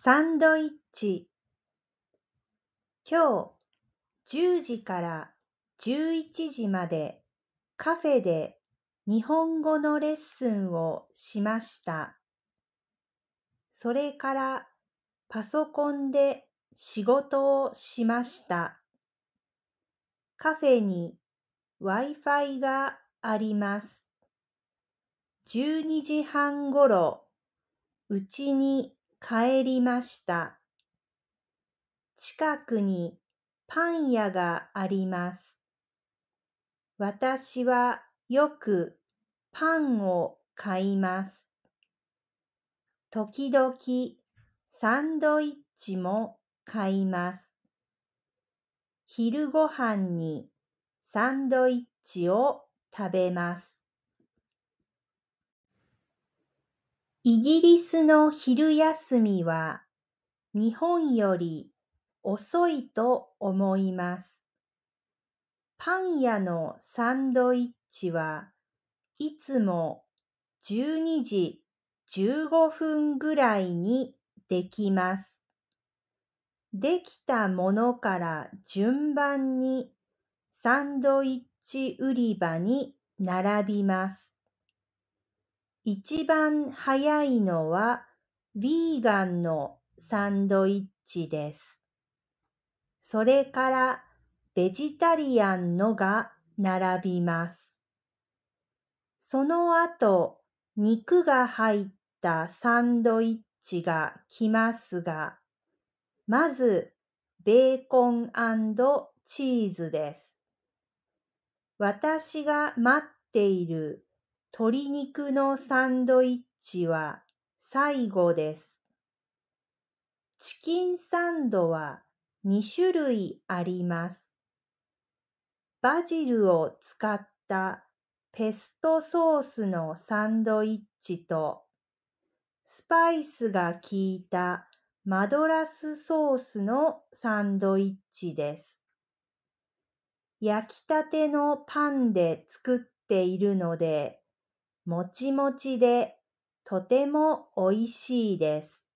サンドイッチ今日10時から11時までカフェで日本語のレッスンをしました。それからパソコンで仕事をしました。カフェに Wi-Fi があります。12時半ごろ、うちに帰りました。近くにパン屋があります。私はよくパンを買います。時々サンドイッチも買います。昼ごはんにサンドイッチを食べます。イギリスの昼休みは日本より遅いと思います。パン屋のサンドイッチはいつも12時15分ぐらいにできます。できたものから順番にサンドイッチ売り場に並びます。一番早いのはヴィーガンのサンドイッチです。それからベジタリアンのが並びます。その後、肉が入ったサンドイッチが来ますが、まず、ベーコンチーズです。私が待っている鶏肉のサンドイッチは最後です。チキンサンドは2種類あります。バジルを使ったペストソースのサンドイッチとスパイスが効いたマドラスソースのサンドイッチです。焼きたてのパンで作っているので、もちもちでとてもおいしいです。